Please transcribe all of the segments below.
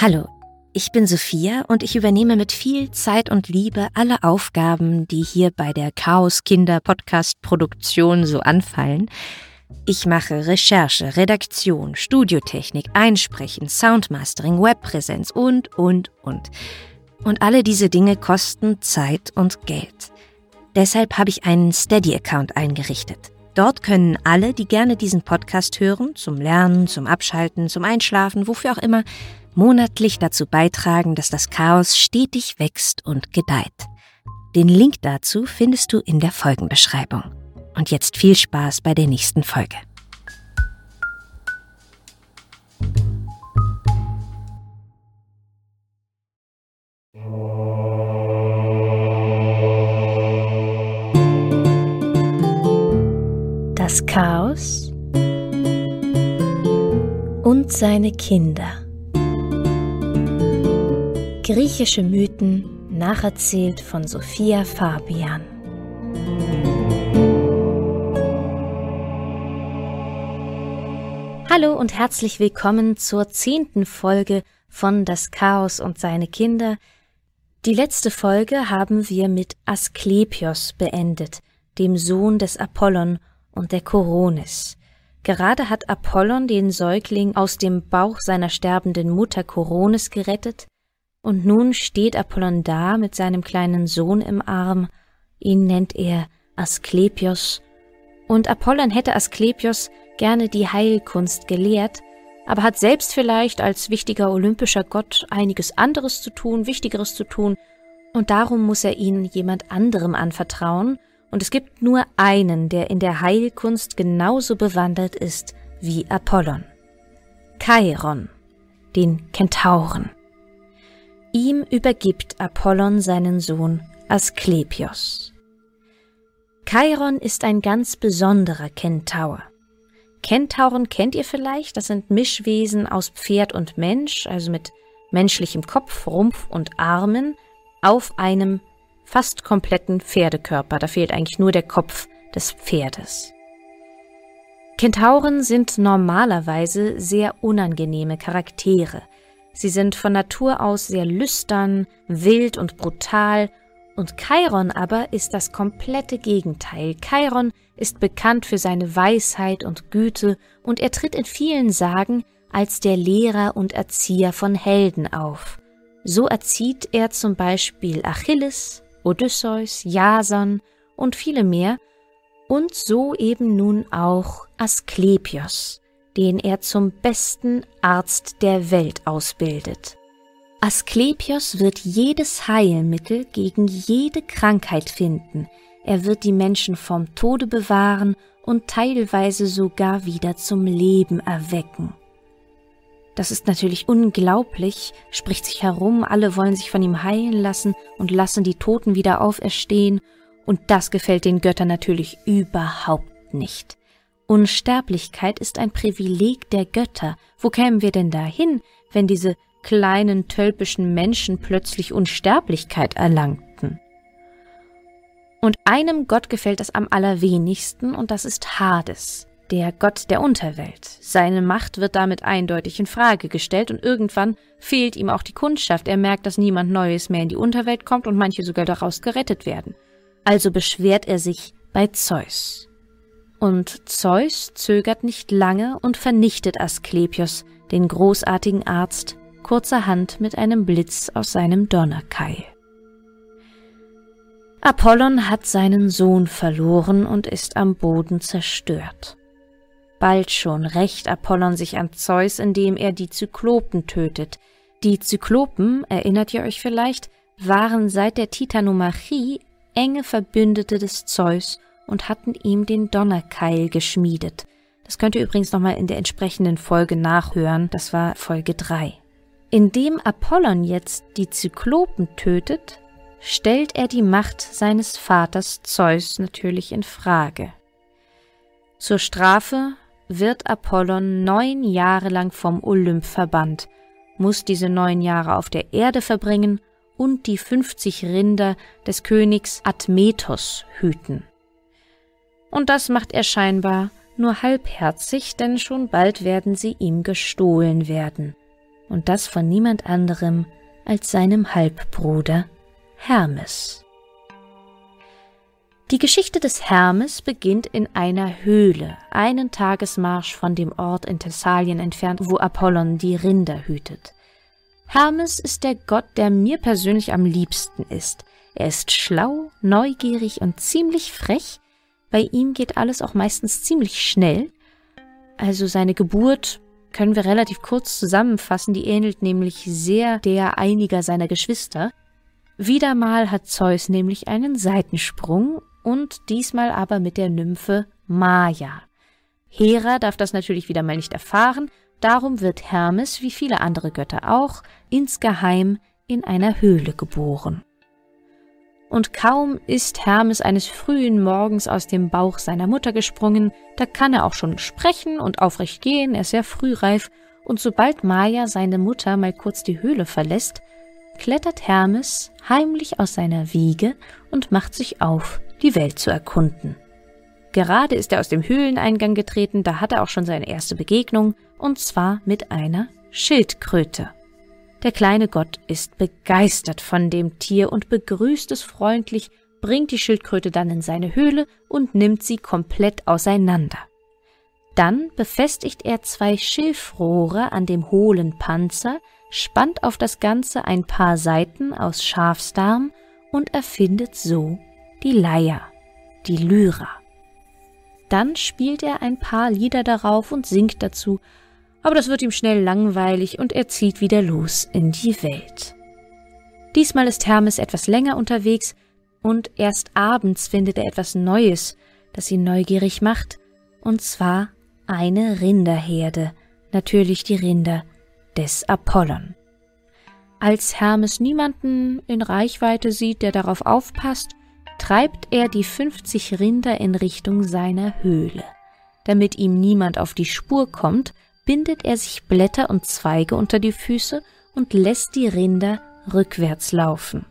Hallo, ich bin Sophia und ich übernehme mit viel Zeit und Liebe alle Aufgaben, die hier bei der Chaos Kinder Podcast Produktion so anfallen. Ich mache Recherche, Redaktion, Studiotechnik, Einsprechen, Soundmastering, Webpräsenz und, und, und. Und alle diese Dinge kosten Zeit und Geld. Deshalb habe ich einen Steady-Account eingerichtet. Dort können alle, die gerne diesen Podcast hören, zum Lernen, zum Abschalten, zum Einschlafen, wofür auch immer, monatlich dazu beitragen, dass das Chaos stetig wächst und gedeiht. Den Link dazu findest du in der Folgenbeschreibung. Und jetzt viel Spaß bei der nächsten Folge. Das Chaos und seine Kinder. Griechische Mythen nacherzählt von Sophia Fabian. Hallo und herzlich willkommen zur zehnten Folge von Das Chaos und seine Kinder. Die letzte Folge haben wir mit Asklepios beendet, dem Sohn des Apollon und der Koronis. Gerade hat Apollon den Säugling aus dem Bauch seiner sterbenden Mutter Koronis gerettet, und nun steht Apollon da mit seinem kleinen Sohn im Arm, ihn nennt er Asklepios, und Apollon hätte Asklepios gerne die Heilkunst gelehrt, aber hat selbst vielleicht als wichtiger olympischer Gott einiges anderes zu tun, wichtigeres zu tun, und darum muss er ihn jemand anderem anvertrauen, und es gibt nur einen, der in der Heilkunst genauso bewandert ist wie Apollon. Chiron, den Kentauren. Ihm übergibt Apollon seinen Sohn Asklepios. Chiron ist ein ganz besonderer Kentaur. Kentauren kennt ihr vielleicht, das sind Mischwesen aus Pferd und Mensch, also mit menschlichem Kopf, Rumpf und Armen, auf einem fast kompletten Pferdekörper. Da fehlt eigentlich nur der Kopf des Pferdes. Kentauren sind normalerweise sehr unangenehme Charaktere, Sie sind von Natur aus sehr lüstern, wild und brutal, und Chiron aber ist das komplette Gegenteil. Chiron ist bekannt für seine Weisheit und Güte, und er tritt in vielen Sagen als der Lehrer und Erzieher von Helden auf. So erzieht er zum Beispiel Achilles, Odysseus, Jason und viele mehr, und so eben nun auch Asklepios, den er zum besten Arzt der Welt ausbildet. Asklepios wird jedes Heilmittel gegen jede Krankheit finden, er wird die Menschen vom Tode bewahren und teilweise sogar wieder zum Leben erwecken. Das ist natürlich unglaublich, spricht sich herum, alle wollen sich von ihm heilen lassen und lassen die Toten wieder auferstehen, und das gefällt den Göttern natürlich überhaupt nicht. Unsterblichkeit ist ein Privileg der Götter. Wo kämen wir denn dahin, wenn diese kleinen tölpischen Menschen plötzlich Unsterblichkeit erlangten? Und einem Gott gefällt das am allerwenigsten, und das ist Hades, der Gott der Unterwelt. Seine Macht wird damit eindeutig in Frage gestellt, und irgendwann fehlt ihm auch die Kundschaft. Er merkt, dass niemand Neues mehr in die Unterwelt kommt und manche sogar daraus gerettet werden. Also beschwert er sich bei Zeus. Und Zeus zögert nicht lange und vernichtet Asklepios, den großartigen Arzt, kurzerhand mit einem Blitz aus seinem Donnerkeil. Apollon hat seinen Sohn verloren und ist am Boden zerstört. Bald schon rächt Apollon sich an Zeus, indem er die Zyklopen tötet. Die Zyklopen, erinnert ihr euch vielleicht, waren seit der Titanomachie enge Verbündete des Zeus und hatten ihm den Donnerkeil geschmiedet. Das könnt ihr übrigens nochmal in der entsprechenden Folge nachhören, das war Folge 3. Indem Apollon jetzt die Zyklopen tötet, stellt er die Macht seines Vaters Zeus natürlich in Frage. Zur Strafe wird Apollon neun Jahre lang vom Olymp verbannt, muss diese neun Jahre auf der Erde verbringen und die 50 Rinder des Königs Admetos hüten. Und das macht er scheinbar nur halbherzig, denn schon bald werden sie ihm gestohlen werden. und das von niemand anderem als seinem Halbbruder Hermes. Die Geschichte des Hermes beginnt in einer Höhle, einen Tagesmarsch von dem Ort in Thessalien entfernt, wo Apollon die Rinder hütet. Hermes ist der Gott, der mir persönlich am liebsten ist. Er ist schlau, neugierig und ziemlich frech. Bei ihm geht alles auch meistens ziemlich schnell. Also seine Geburt können wir relativ kurz zusammenfassen, die ähnelt nämlich sehr der einiger seiner Geschwister. Wieder mal hat Zeus nämlich einen Seitensprung und diesmal aber mit der Nymphe Maya. Hera darf das natürlich wieder mal nicht erfahren, darum wird Hermes, wie viele andere Götter auch, insgeheim in einer Höhle geboren. Und kaum ist Hermes eines frühen Morgens aus dem Bauch seiner Mutter gesprungen, da kann er auch schon sprechen und aufrecht gehen, er ist sehr frühreif, und sobald Maya seine Mutter mal kurz die Höhle verlässt, klettert Hermes heimlich aus seiner Wiege und macht sich auf die Welt zu erkunden. Gerade ist er aus dem Höhleneingang getreten, da hat er auch schon seine erste Begegnung, und zwar mit einer Schildkröte. Der kleine Gott ist begeistert von dem Tier und begrüßt es freundlich, bringt die Schildkröte dann in seine Höhle und nimmt sie komplett auseinander. Dann befestigt er zwei Schilfrohre an dem hohlen Panzer, spannt auf das Ganze ein paar Seiten aus Schafsdarm und erfindet so die Leier, die Lyra. Dann spielt er ein paar Lieder darauf und singt dazu, aber das wird ihm schnell langweilig und er zieht wieder los in die Welt. Diesmal ist Hermes etwas länger unterwegs und erst abends findet er etwas Neues, das ihn neugierig macht, und zwar eine Rinderherde, natürlich die Rinder des Apollon. Als Hermes niemanden in Reichweite sieht, der darauf aufpasst, treibt er die 50 Rinder in Richtung seiner Höhle. Damit ihm niemand auf die Spur kommt, bindet er sich Blätter und Zweige unter die Füße und lässt die Rinder rückwärts laufen.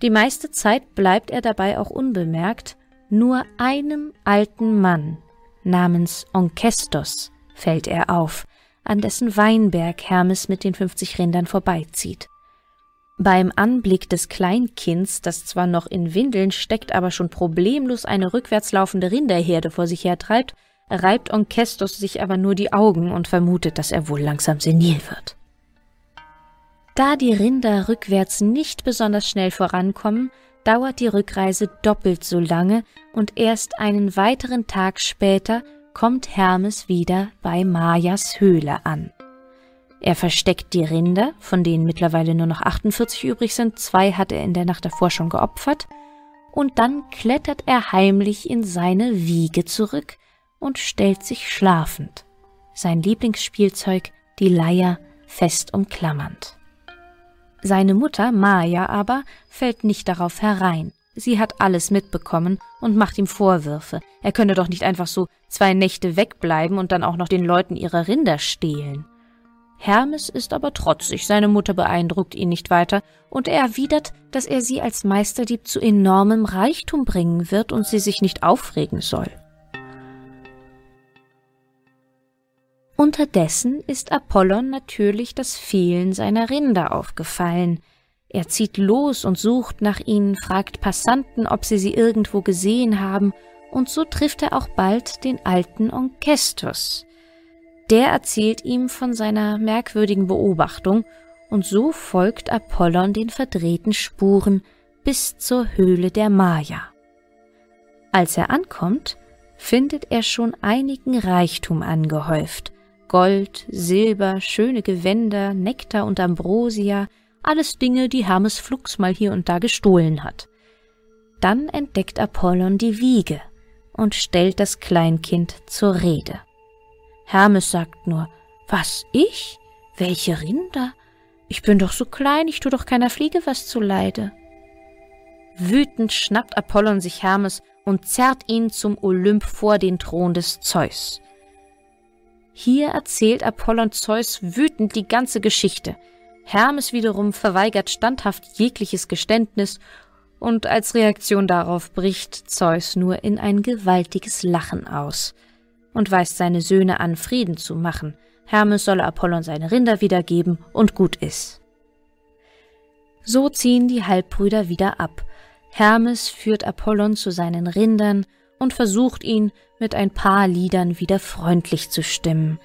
Die meiste Zeit bleibt er dabei auch unbemerkt, nur einem alten Mann namens Onkestos fällt er auf, an dessen Weinberg Hermes mit den 50 Rindern vorbeizieht. Beim Anblick des Kleinkinds, das zwar noch in Windeln steckt, aber schon problemlos eine rückwärts laufende Rinderherde vor sich hertreibt, reibt Onkestos sich aber nur die Augen und vermutet, dass er wohl langsam senil wird. Da die Rinder rückwärts nicht besonders schnell vorankommen, dauert die Rückreise doppelt so lange und erst einen weiteren Tag später kommt Hermes wieder bei Mayas Höhle an. Er versteckt die Rinder, von denen mittlerweile nur noch 48 übrig sind, zwei hat er in der Nacht davor schon geopfert, und dann klettert er heimlich in seine Wiege zurück und stellt sich schlafend, sein Lieblingsspielzeug, die Leier, fest umklammernd. Seine Mutter, Maya aber, fällt nicht darauf herein. Sie hat alles mitbekommen und macht ihm Vorwürfe. Er könne doch nicht einfach so zwei Nächte wegbleiben und dann auch noch den Leuten ihre Rinder stehlen. Hermes ist aber trotzig, seine Mutter beeindruckt ihn nicht weiter, und er erwidert, dass er sie als Meisterdieb zu enormem Reichtum bringen wird und sie sich nicht aufregen soll. Unterdessen ist Apollon natürlich das Fehlen seiner Rinder aufgefallen. Er zieht los und sucht nach ihnen, fragt Passanten, ob sie sie irgendwo gesehen haben, und so trifft er auch bald den alten Onkestus. Der erzählt ihm von seiner merkwürdigen Beobachtung, und so folgt Apollon den verdrehten Spuren bis zur Höhle der Maya. Als er ankommt, findet er schon einigen Reichtum angehäuft. Gold, Silber, schöne Gewänder, Nektar und Ambrosia, alles Dinge, die Hermes Flux mal hier und da gestohlen hat. Dann entdeckt Apollon die Wiege und stellt das Kleinkind zur Rede. Hermes sagt nur, was ich? Welche Rinder? Ich bin doch so klein, ich tu doch keiner Fliege was zuleide. Wütend schnappt Apollon sich Hermes und zerrt ihn zum Olymp vor den Thron des Zeus. Hier erzählt Apollon Zeus wütend die ganze Geschichte. Hermes wiederum verweigert standhaft jegliches Geständnis und als Reaktion darauf bricht Zeus nur in ein gewaltiges Lachen aus und weist seine Söhne an, Frieden zu machen, Hermes solle Apollon seine Rinder wiedergeben und gut ist. So ziehen die Halbbrüder wieder ab. Hermes führt Apollon zu seinen Rindern und versucht ihn mit ein paar Liedern wieder freundlich zu stimmen.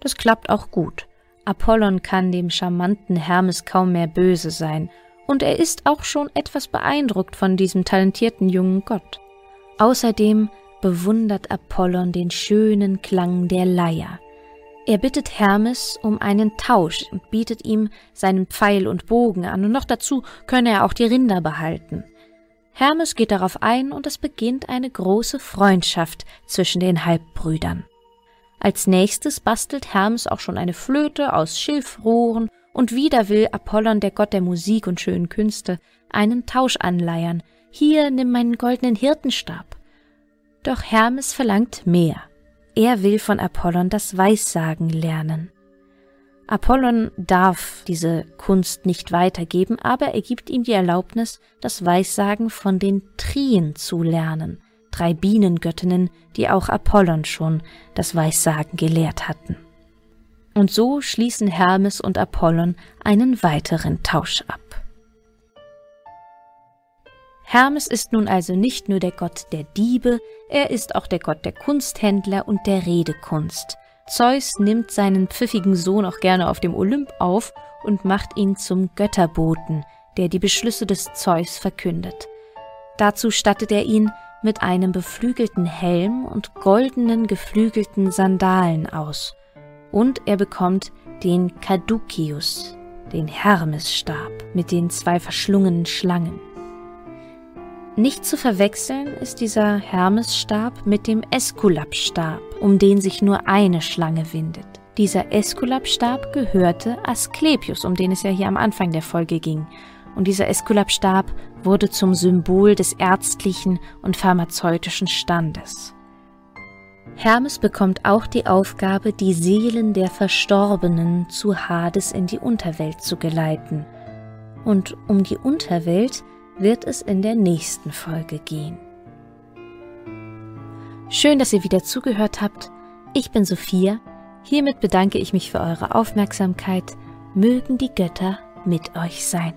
Das klappt auch gut. Apollon kann dem charmanten Hermes kaum mehr böse sein, und er ist auch schon etwas beeindruckt von diesem talentierten jungen Gott. Außerdem bewundert Apollon den schönen Klang der Leier. Er bittet Hermes um einen Tausch und bietet ihm seinen Pfeil und Bogen an, und noch dazu könne er auch die Rinder behalten. Hermes geht darauf ein, und es beginnt eine große Freundschaft zwischen den Halbbrüdern. Als nächstes bastelt Hermes auch schon eine Flöte aus Schilfrohren, und wieder will Apollon, der Gott der Musik und schönen Künste, einen Tausch anleiern. Hier nimm meinen goldenen Hirtenstab. Doch Hermes verlangt mehr. Er will von Apollon das Weissagen lernen. Apollon darf diese Kunst nicht weitergeben, aber er gibt ihm die Erlaubnis, das Weissagen von den Trien zu lernen, drei Bienengöttinnen, die auch Apollon schon das Weissagen gelehrt hatten. Und so schließen Hermes und Apollon einen weiteren Tausch ab. Hermes ist nun also nicht nur der Gott der Diebe, er ist auch der Gott der Kunsthändler und der Redekunst. Zeus nimmt seinen pfiffigen Sohn auch gerne auf dem Olymp auf und macht ihn zum Götterboten, der die Beschlüsse des Zeus verkündet. Dazu stattet er ihn mit einem beflügelten Helm und goldenen geflügelten Sandalen aus, und er bekommt den Caduceus, den Hermesstab mit den zwei verschlungenen Schlangen. Nicht zu verwechseln ist dieser Hermesstab mit dem Äskulapstab, um den sich nur eine Schlange windet. Dieser Äskulapstab gehörte Asklepios, um den es ja hier am Anfang der Folge ging. Und dieser Äskulapstab wurde zum Symbol des ärztlichen und pharmazeutischen Standes. Hermes bekommt auch die Aufgabe, die Seelen der Verstorbenen zu Hades in die Unterwelt zu geleiten. Und um die Unterwelt wird es in der nächsten Folge gehen. Schön, dass ihr wieder zugehört habt. Ich bin Sophia. Hiermit bedanke ich mich für eure Aufmerksamkeit. Mögen die Götter mit euch sein.